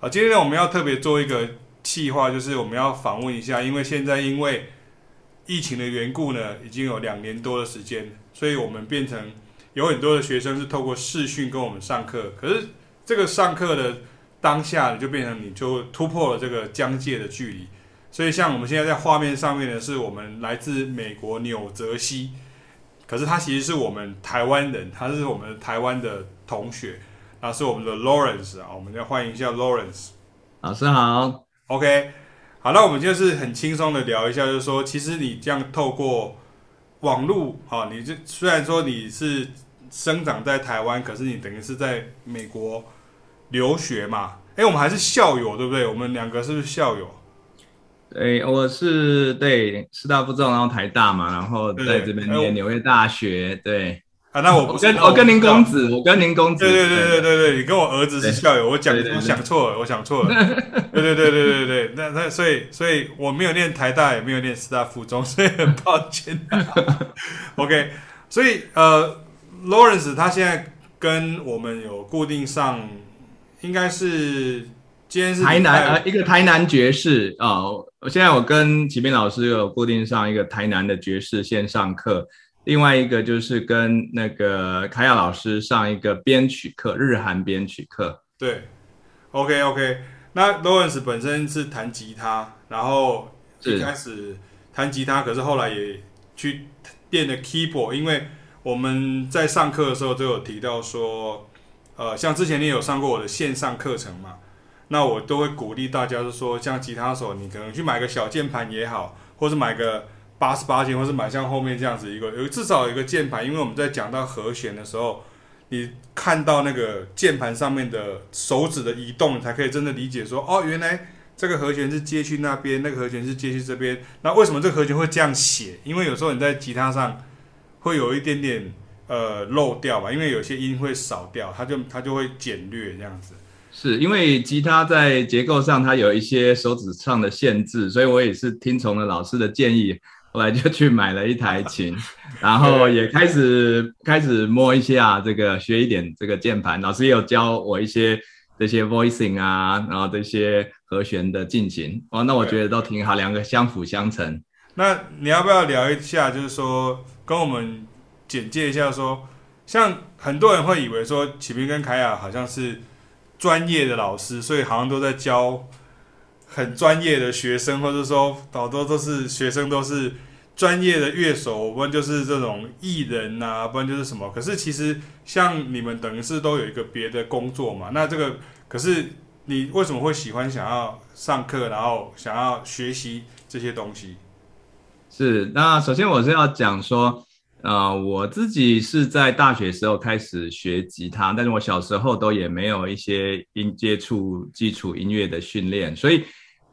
啊，今天呢，我们要特别做一个企划，就是我们要访问一下，因为现在因为疫情的缘故呢，已经有两年多的时间，所以我们变成有很多的学生是透过视讯跟我们上课，可是这个上课的当下，你就变成你就突破了这个疆界的距离，所以像我们现在在画面上面呢，是我们来自美国纽泽西。可是他其实是我们台湾人，他是我们台湾的同学，那是我们的 Lawrence 啊，我们要欢迎一下 Lawrence 老师好，OK，好，那我们就是很轻松的聊一下，就是说，其实你这样透过网络，哈，你这虽然说你是生长在台湾，可是你等于是在美国留学嘛，哎，我们还是校友，对不对？我们两个是不是校友？对，我是对师大附中，然后台大嘛，然后在这边念纽约大学。对，对啊，那我跟我跟林公子，我跟林公子。对对对对对对，你跟我儿子是校友，我讲我想错了，我想错了。对对对对对对，那那所以所以我没有念台大，也没有念师大附中，所以很抱歉。OK，所以呃，Lawrence 他现在跟我们有固定上，应该是今天是台南呃一个台南爵士啊。我现在我跟启斌老师有固定上一个台南的爵士线上课，另外一个就是跟那个凯亚老师上一个编曲课，日韩编曲课。对，OK OK。那 Lawrence 本身是弹吉他，然后一开始弹吉他，可是后来也去练了 keyboard，因为我们在上课的时候都有提到说，呃，像之前你有上过我的线上课程嘛？那我都会鼓励大家，就是说，像吉他手，你可能去买个小键盘也好，或是买个八十八键，或是买像后面这样子一个，有至少有一个键盘，因为我们在讲到和弦的时候，你看到那个键盘上面的手指的移动，才可以真的理解说，哦，原来这个和弦是接去那边，那个和弦是接去这边。那为什么这个和弦会这样写？因为有时候你在吉他上会有一点点呃漏掉吧，因为有些音会少掉，它就它就会简略这样子。是因为吉他在结构上它有一些手指上的限制，所以我也是听从了老师的建议，后来就去买了一台琴，然后也开始开始摸一些啊，这个学一点这个键盘，老师也有教我一些这些 voicing 啊，然后这些和弦的进行，哦，那我觉得都挺好，两个相辅相成。那你要不要聊一下，就是说跟我们简介一下说，说像很多人会以为说启明跟凯亚好像是。专业的老师，所以好像都在教很专业的学生，或者说好多都是学生都是专业的乐手，不然就是这种艺人呐、啊，不然就是什么。可是其实像你们等于是都有一个别的工作嘛，那这个可是你为什么会喜欢想要上课，然后想要学习这些东西？是，那首先我是要讲说。呃，我自己是在大学时候开始学吉他，但是我小时候都也没有一些音接触基础音乐的训练，所以，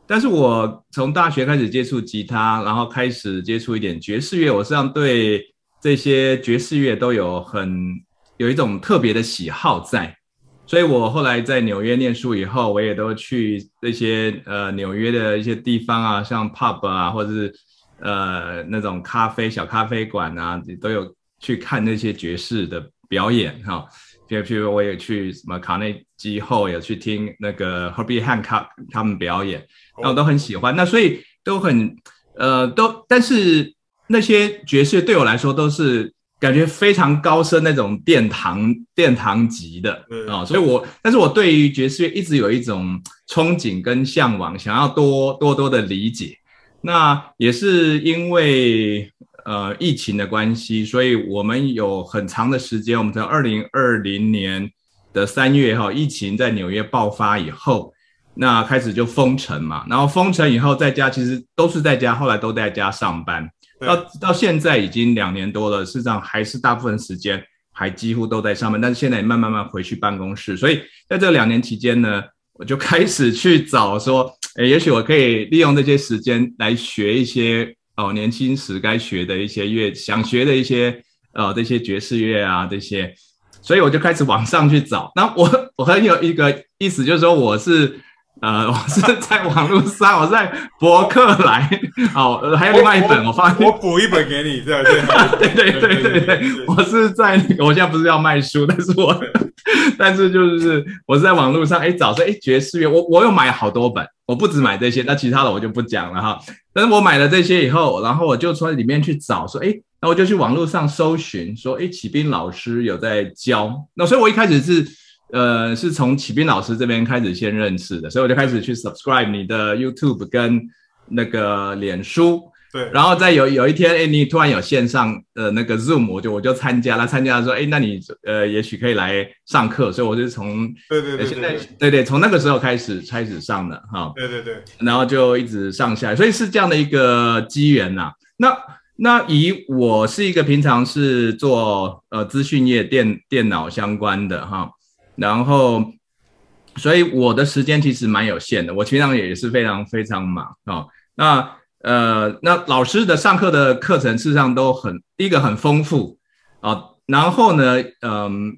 但是我从大学开始接触吉他，然后开始接触一点爵士乐，我实际上对这些爵士乐都有很有一种特别的喜好在，所以我后来在纽约念书以后，我也都去那些呃纽约的一些地方啊，像 pub 啊，或者是。呃，那种咖啡小咖啡馆啊，都有去看那些爵士的表演哈。譬如我也去什么卡内基后，也去听那个 Herbie Hancock 他们表演，那我都很喜欢。那所以都很呃都，但是那些爵士对我来说都是感觉非常高深那种殿堂殿堂级的啊。所以我但是我对于爵士乐一直有一种憧憬跟向往，想要多多多的理解。那也是因为呃疫情的关系，所以我们有很长的时间，我们在二零二零年的三月哈，疫情在纽约爆发以后，那开始就封城嘛，然后封城以后在家其实都是在家，后来都在家上班，到到现在已经两年多了，事实上还是大部分时间还几乎都在上班，但是现在也慢慢慢回去办公室，所以在这两年期间呢，我就开始去找说。诶，也许我可以利用这些时间来学一些哦，年轻时该学的一些乐，想学的一些呃这些爵士乐啊这些，所以我就开始往上去找。那我我很有一个意思，就是说我是呃，我是在网络上，我在博客来，哦，还有另外一本，我发现我补一本给你，对对对对对对对，我是在，我现在不是要卖书，但是我，但是就是我是在网络上，哎，找说，哎，爵士乐，我我有买好多本，我不止买这些，那其他的我就不讲了哈。但是我买了这些以后，然后我就从里面去找，说，哎，那我就去网络上搜寻，说，哎，启斌老师有在教，那所以我一开始是。呃，是从启斌老师这边开始先认识的，所以我就开始去 subscribe 你的 YouTube 跟那个脸书，对，然后再有有一天，哎，你突然有线上呃那个 Zoom，我就我就参加了，参加了说，哎，那你呃也许可以来上课，所以我就从对对对，现在对对，从那个时候开始开始上的哈，对对对，然后就一直上下来，所以是这样的一个机缘呐。那那以我是一个平常是做呃资讯业电电脑相关的哈。然后，所以我的时间其实蛮有限的，我平常也是非常非常忙啊、哦。那呃，那老师的上课的课程事实上都很一个很丰富啊、然后呢，嗯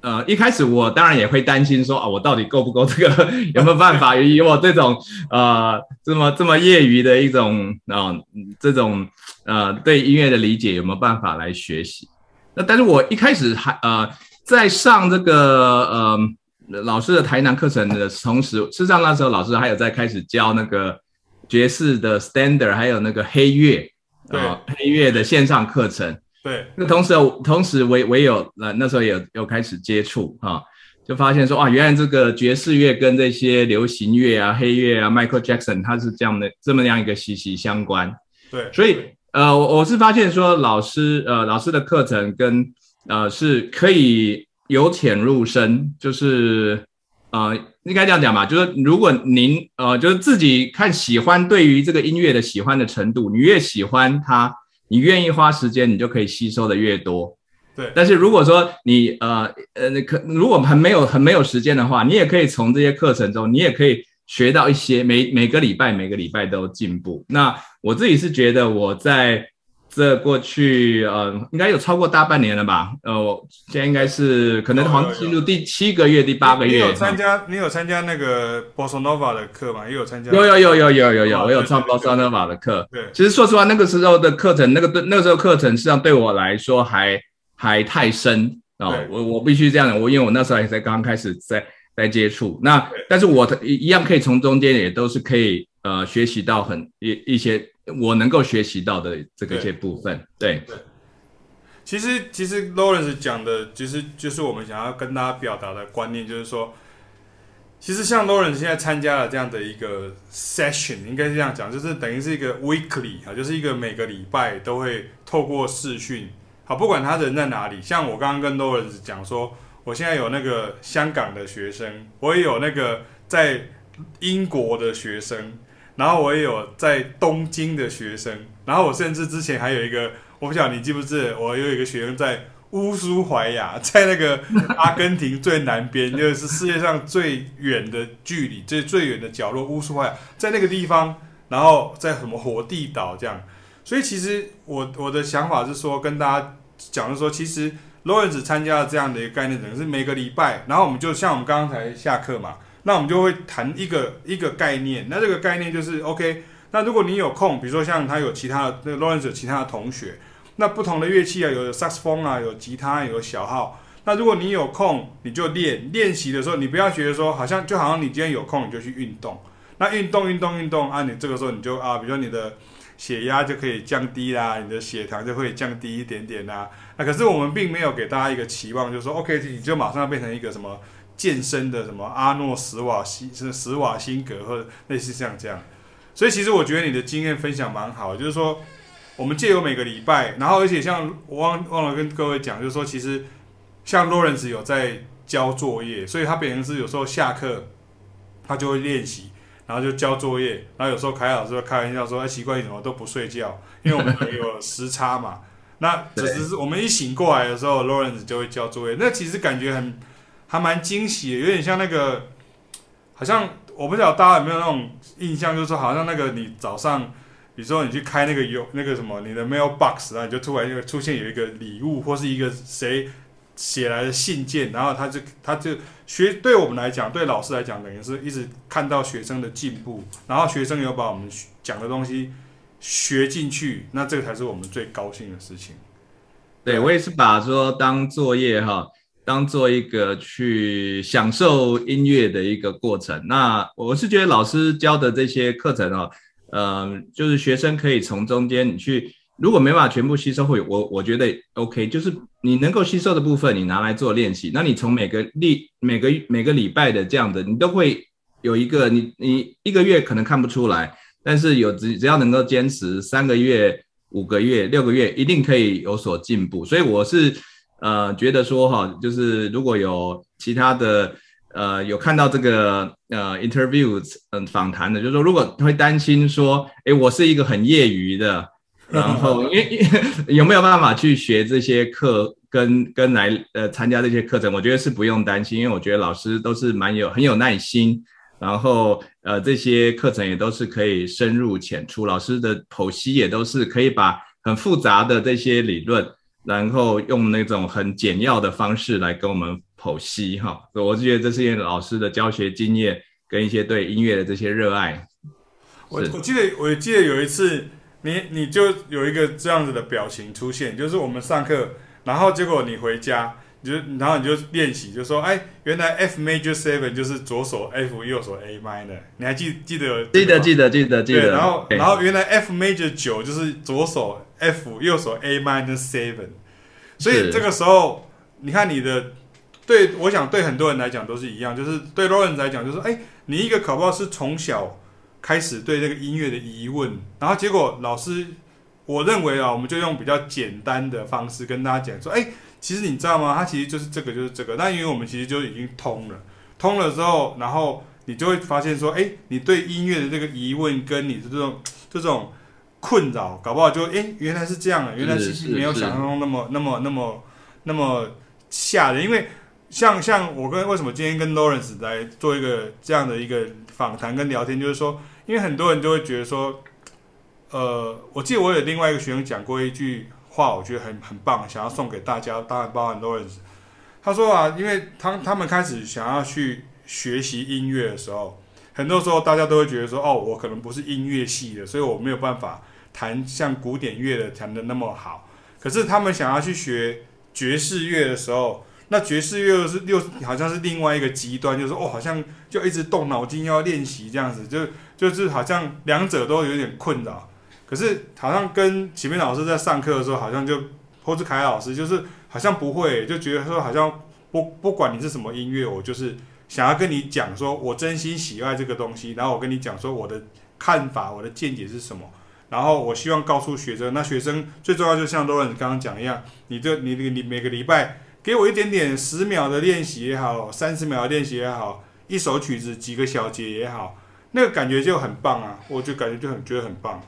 呃，一开始我当然也会担心说啊，我到底够不够这个，有没有办法以我这种呃这么这么业余的一种啊、这种呃对音乐的理解有没有办法来学习？那但是我一开始还呃。在上这个呃老师的台南课程的同时，事实上那时候老师还有在开始教那个爵士的 standard，还有那个黑乐，对、呃、黑乐的线上课程。对，那同时同时我我也有那那时候也有有开始接触哈、啊，就发现说哇，原来这个爵士乐跟这些流行乐啊、黑乐啊、Michael Jackson，它是这样的这么样一个息息相关。对，所以呃我我是发现说老师呃老师的课程跟呃，是可以由浅入深，就是呃，应该这样讲吧，就是如果您呃，就是自己看喜欢，对于这个音乐的喜欢的程度，你越喜欢它，你愿意花时间，你就可以吸收的越多。对。但是如果说你呃呃，可如果很没有很没有时间的话，你也可以从这些课程中，你也可以学到一些，每每个礼拜每个礼拜都进步。那我自己是觉得我在。这过去呃，应该有超过大半年了吧？呃，我现在应该是可能好像进入第七个月、第八个月。你有参加？你有参加那个 Bossa Nova 的课吗？也有参加？有有有有有有有，我有上 Bossa Nova 的课。对，其实说实话，那个时候的课程，那个对那个时候课程实际上对我来说还还太深啊、哦。我我必须这样讲，我因为我那时候也在刚刚开始在在接触。那但是我一一样可以从中间也都是可以呃学习到很一一些。我能够学习到的这个一些部分，对。对，其实其实 Lawrence 讲的，其实就是我们想要跟大家表达的观念，就是说，其实像 Lawrence 现在参加了这样的一个 session，应该是这样讲，就是等于是一个 weekly 啊，就是一个每个礼拜都会透过视讯，好，不管他人在哪里，像我刚刚跟 Lawrence 讲说，我现在有那个香港的学生，我也有那个在英国的学生。然后我也有在东京的学生，然后我甚至之前还有一个，我不晓得你记不记得，我有一个学生在乌苏怀亚，在那个阿根廷最南边，就是世界上最远的距离，最最远的角落乌苏怀亚，在那个地方，然后在什么火地岛这样，所以其实我我的想法是说，跟大家讲的说，其实 Lawrence 参加了这样的一个概念，等于是每个礼拜，然后我们就像我们刚才下课嘛。那我们就会谈一个一个概念，那这个概念就是 OK。那如果你有空，比如说像他有其他的那个老师其他的同学，那不同的乐器啊，有萨克斯风啊，有吉他，有小号。那如果你有空，你就练练习的时候，你不要觉得说好像就好像你今天有空你就去运动。那运动运动运动啊，你这个时候你就啊，比如说你的血压就可以降低啦，你的血糖就会降低一点点啦。那可是我们并没有给大家一个期望，就是说 OK，你就马上要变成一个什么。健身的什么阿诺史瓦辛是史瓦辛格或者类似像这样，所以其实我觉得你的经验分享蛮好，就是说我们借由每个礼拜，然后而且像我忘忘了跟各位讲，就是说其实像 Lawrence 有在交作业，所以他变成是有时候下课他就会练习，然后就交作业，然后有时候凯老师会开玩笑说：“哎，奇怪，你怎么都不睡觉？”因为我们有时差嘛。那只是我们一醒过来的时候，Lawrence 就会交作业，那其实感觉很。还蛮惊喜的，有点像那个，好像我不知道大家有没有那种印象，就是说好像那个你早上，比如说你去开那个有那个什么你的 mailbox 啊，你就突然就出现有一个礼物或是一个谁写来的信件，然后他就他就学，对我们来讲，对老师来讲，等于是一直看到学生的进步，然后学生有把我们讲的东西学进去，那这个才是我们最高兴的事情。对，我也是把说当作业哈，当做一个去享受音乐的一个过程。那我是觉得老师教的这些课程哦，呃，就是学生可以从中间你去。如果没办法全部吸收会，我我觉得 OK，就是你能够吸收的部分，你拿来做练习。那你从每个例每个每个礼拜的这样的，你都会有一个，你你一个月可能看不出来，但是有只只要能够坚持三个月、五个月、六个月，一定可以有所进步。所以我是呃觉得说哈，就是如果有其他的呃有看到这个呃 interview 嗯访谈的，就是说如果会担心说，哎，我是一个很业余的。然后，因为 有没有办法去学这些课，跟跟来呃参加这些课程，我觉得是不用担心，因为我觉得老师都是蛮有很有耐心，然后呃这些课程也都是可以深入浅出，老师的剖析也都是可以把很复杂的这些理论，然后用那种很简要的方式来跟我们剖析哈，所以我是觉得这是因为老师的教学经验跟一些对音乐的这些热爱。我我记得我记得有一次。你你就有一个这样子的表情出现，就是我们上课，然后结果你回家，你就然后你就练习，就说，哎，原来 F major seven 就是左手 F 右手 A minor，你还记记得？记得记得记得记得。然后然后原来 F major 九就是左手 F 右手 A minor seven，所以这个时候你看你的，对，我想对很多人来讲都是一样，就是对 Lawrence 来讲，就是哎，你一个考不好是从小。开始对这个音乐的疑问，然后结果老师，我认为啊，我们就用比较简单的方式跟大家讲说，哎，其实你知道吗？它其实就是这个，就是这个。那因为我们其实就已经通了，通了之后，然后你就会发现说，哎，你对音乐的这个疑问跟你的这种这种困扰，搞不好就哎，原来是这样的，原来其实没有想象中那么那么那么那么吓人。因为像像我跟为什么今天跟 Lawrence 来做一个这样的一个访谈跟聊天，就是说。因为很多人就会觉得说，呃，我记得我有另外一个学生讲过一句话，我觉得很很棒，想要送给大家，当然包含很多人。他说啊，因为他他们开始想要去学习音乐的时候，很多时候大家都会觉得说，哦，我可能不是音乐系的，所以我没有办法弹像古典乐的弹得那么好。可是他们想要去学爵士乐的时候，那爵士乐又是又好像是另外一个极端，就是哦，好像就一直动脑筋要练习这样子，就。就是好像两者都有点困扰，可是好像跟启明老师在上课的时候，好像就或是凯老师，就是好像不会，就觉得说好像不不管你是什么音乐，我就是想要跟你讲说，我真心喜爱这个东西，然后我跟你讲说我的看法，我的见解是什么，然后我希望告诉学生，那学生最重要就像罗恩刚刚讲一样，你这你你每个礼拜给我一点点十秒的练习也好，三十秒的练习也好，一首曲子几个小节也好。那个感觉就很棒啊，我就感觉就很觉得很棒。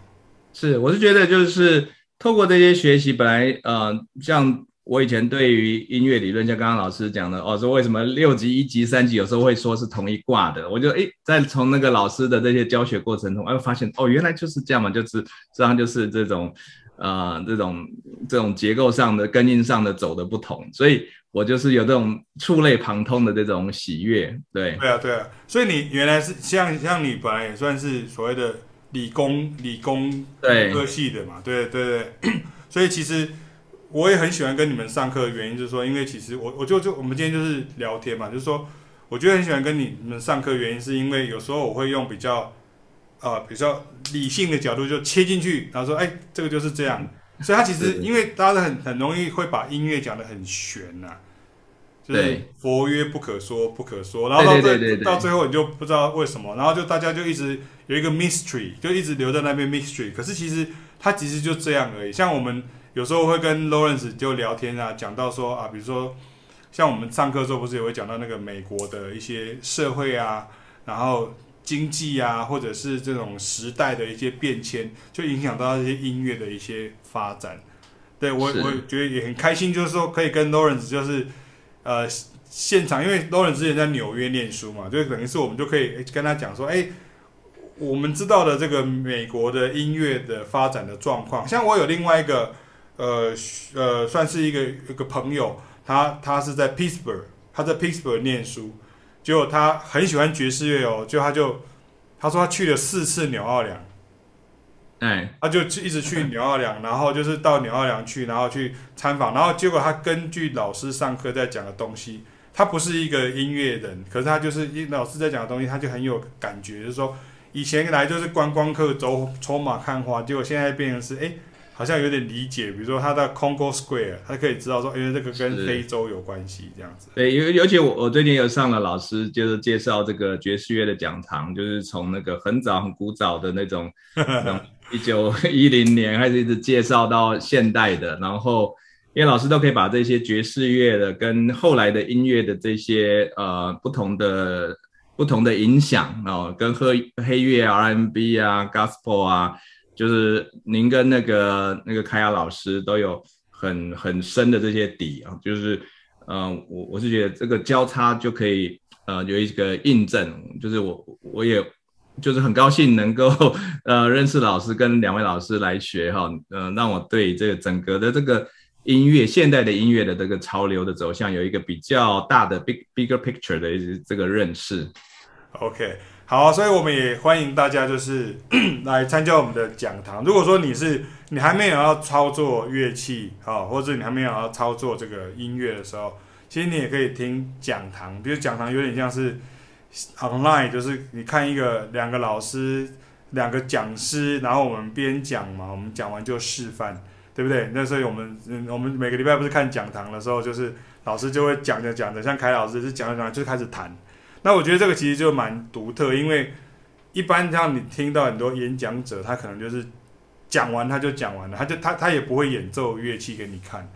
是，我是觉得就是透过这些学习，本来呃，像我以前对于音乐理论，像刚刚老师讲的哦，说为什么六级、一级、三级有时候会说是同一挂的，我就诶，在从那个老师的这些教学过程中，哎，发现哦，原来就是这样嘛，就是实际上就是这种呃这种这种结构上的根音上的走的不同，所以。我就是有这种触类旁通的这种喜悦，对，对啊，对啊，所以你原来是像像你本来也算是所谓的理工理工科系的嘛，对对对，对，所以其实我也很喜欢跟你们上课的原因就是说，因为其实我我就就我们今天就是聊天嘛，就是说我觉得很喜欢跟你们上课的原因是因为有时候我会用比较呃比较理性的角度就切进去，然后说哎这个就是这样，所以他其实因为大家很很容易会把音乐讲得很玄呐、啊。就是佛曰不可说，不可说，然后到最到最后你就不知道为什么，然后就大家就一直有一个 mystery，就一直留在那边 mystery。可是其实它其实就这样而已。像我们有时候会跟 Lawrence 就聊天啊，讲到说啊，比如说像我们上课的时候不是也会讲到那个美国的一些社会啊，然后经济啊，或者是这种时代的一些变迁，就影响到这些音乐的一些发展。对我我觉得也很开心，就是说可以跟 Lawrence 就是。呃，现场因为 Lawrence 之前在纽约念书嘛，就等于是我们就可以跟他讲说，哎，我们知道的这个美国的音乐的发展的状况。像我有另外一个，呃呃，算是一个一个朋友，他他是在 Pittsburgh，他在 Pittsburgh 念书，结果他很喜欢爵士乐哦，就他就他说他去了四次纽奥良。哎，他就一直去纽奥良，然后就是到纽奥良去，然后去参访，然后结果他根据老师上课在讲的东西，他不是一个音乐人，可是他就是一老师在讲的东西，他就很有感觉，就是说以前来就是观光客走走马看花，结果现在变成是哎。好像有点理解，比如说他的 Congo Square，他可以知道说，因为这个跟非洲有关系，这样子。对，尤尤其我我最近有上了老师，就是介绍这个爵士乐的讲堂，就是从那个很早很古早的那种，一九一零年开始一直介绍到现代的，然后因为老师都可以把这些爵士乐的跟后来的音乐的这些呃不同的不同的影响哦，跟黑黑乐 R&B 啊，Gospel 啊。就是您跟那个那个凯亚老师都有很很深的这些底啊，就是，呃，我我是觉得这个交叉就可以呃有一个印证，就是我我也就是很高兴能够 呃认识老师跟两位老师来学哈，呃让我对这个整个的这个音乐现代的音乐的这个潮流的走向有一个比较大的 big bigger picture 的这个认识。OK。好，所以我们也欢迎大家，就是 来参加我们的讲堂。如果说你是你还没有要操作乐器，好，或者你还没有要操作这个音乐的时候，其实你也可以听讲堂。比如讲堂有点像是 online，就是你看一个两个老师、两个讲师，然后我们边讲嘛，我们讲完就示范，对不对？那所以我们我们每个礼拜不是看讲堂的时候，就是老师就会讲着讲着，像凯老师是讲着讲着就开始弹。那我觉得这个其实就蛮独特，因为一般像你听到很多演讲者，他可能就是讲完他就讲完了，他就他他也不会演奏乐器给你看。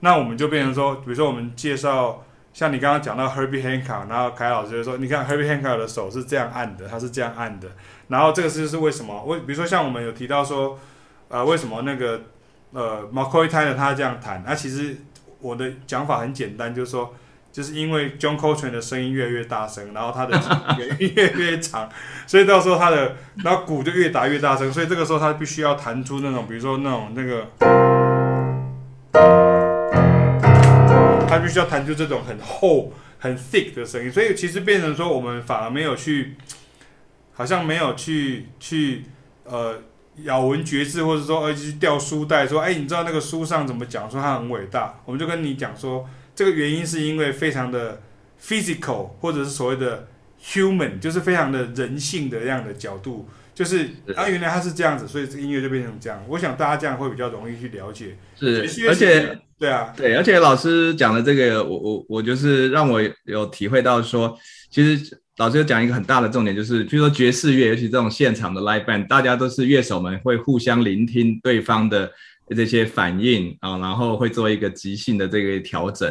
那我们就变成说，比如说我们介绍，像你刚刚讲到 Herbie Hancock，然后凯老师就说，你看 Herbie Hancock 的手是这样按的，他是这样按的，然后这个是是为什么？为比如说像我们有提到说，呃，为什么那个呃 McCoy Tyner 他这样弹？那、啊、其实我的讲法很简单，就是说。就是因为 John Coltrane 的声音越来越大声，然后他的 音越来越长，所以到时候他的然后鼓就越打越大声，所以这个时候他必须要弹出那种，比如说那种那个，他必须要弹出这种很厚很 thick 的声音，所以其实变成说我们反而没有去，好像没有去去呃咬文嚼字，或者说呃去掉书袋说，哎，你知道那个书上怎么讲说他很伟大，我们就跟你讲说。这个原因是因为非常的 physical，或者是所谓的 human，就是非常的人性的这样的角度，就是啊，原来他是这样子，所以这个音乐就变成这样。我想大家这样会比较容易去了解。是，而且对啊，对，而且老师讲的这个，我我我就是让我有体会到说，其实老师有讲一个很大的重点，就是比如说爵士乐，尤其这种现场的 live band，大家都是乐手们会互相聆听对方的。这些反应啊，然后会做一个即兴的这个调整，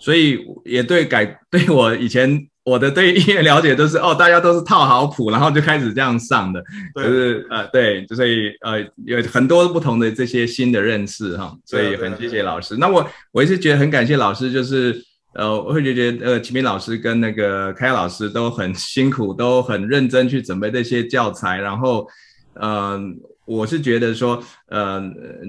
所以也对改对我以前我的对音乐了解都是哦，大家都是套好谱，然后就开始这样上的，对就是呃对，所以呃有很多不同的这些新的认识哈，所以很谢谢老师。那我我也是觉得很感谢老师，就是呃我会觉得呃启明老师跟那个开老师都很辛苦，都很认真去准备这些教材，然后嗯。呃我是觉得说，呃，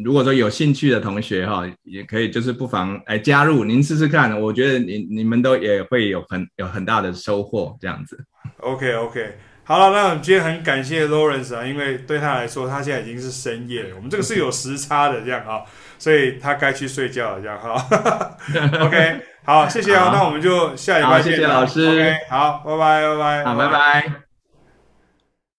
如果说有兴趣的同学哈，也可以就是不妨哎加入，您试试看。我觉得你你们都也会有很有很大的收获，这样子。OK OK，好了，那我们今天很感谢 Lawrence 啊，因为对他来说，他现在已经是深夜了，我们这个是有时差的这样哈，所以他该去睡觉了这样哈。OK，好，谢谢 啊，那我们就下礼拜见。谢谢老师。OK，好，拜拜拜拜。好，拜拜。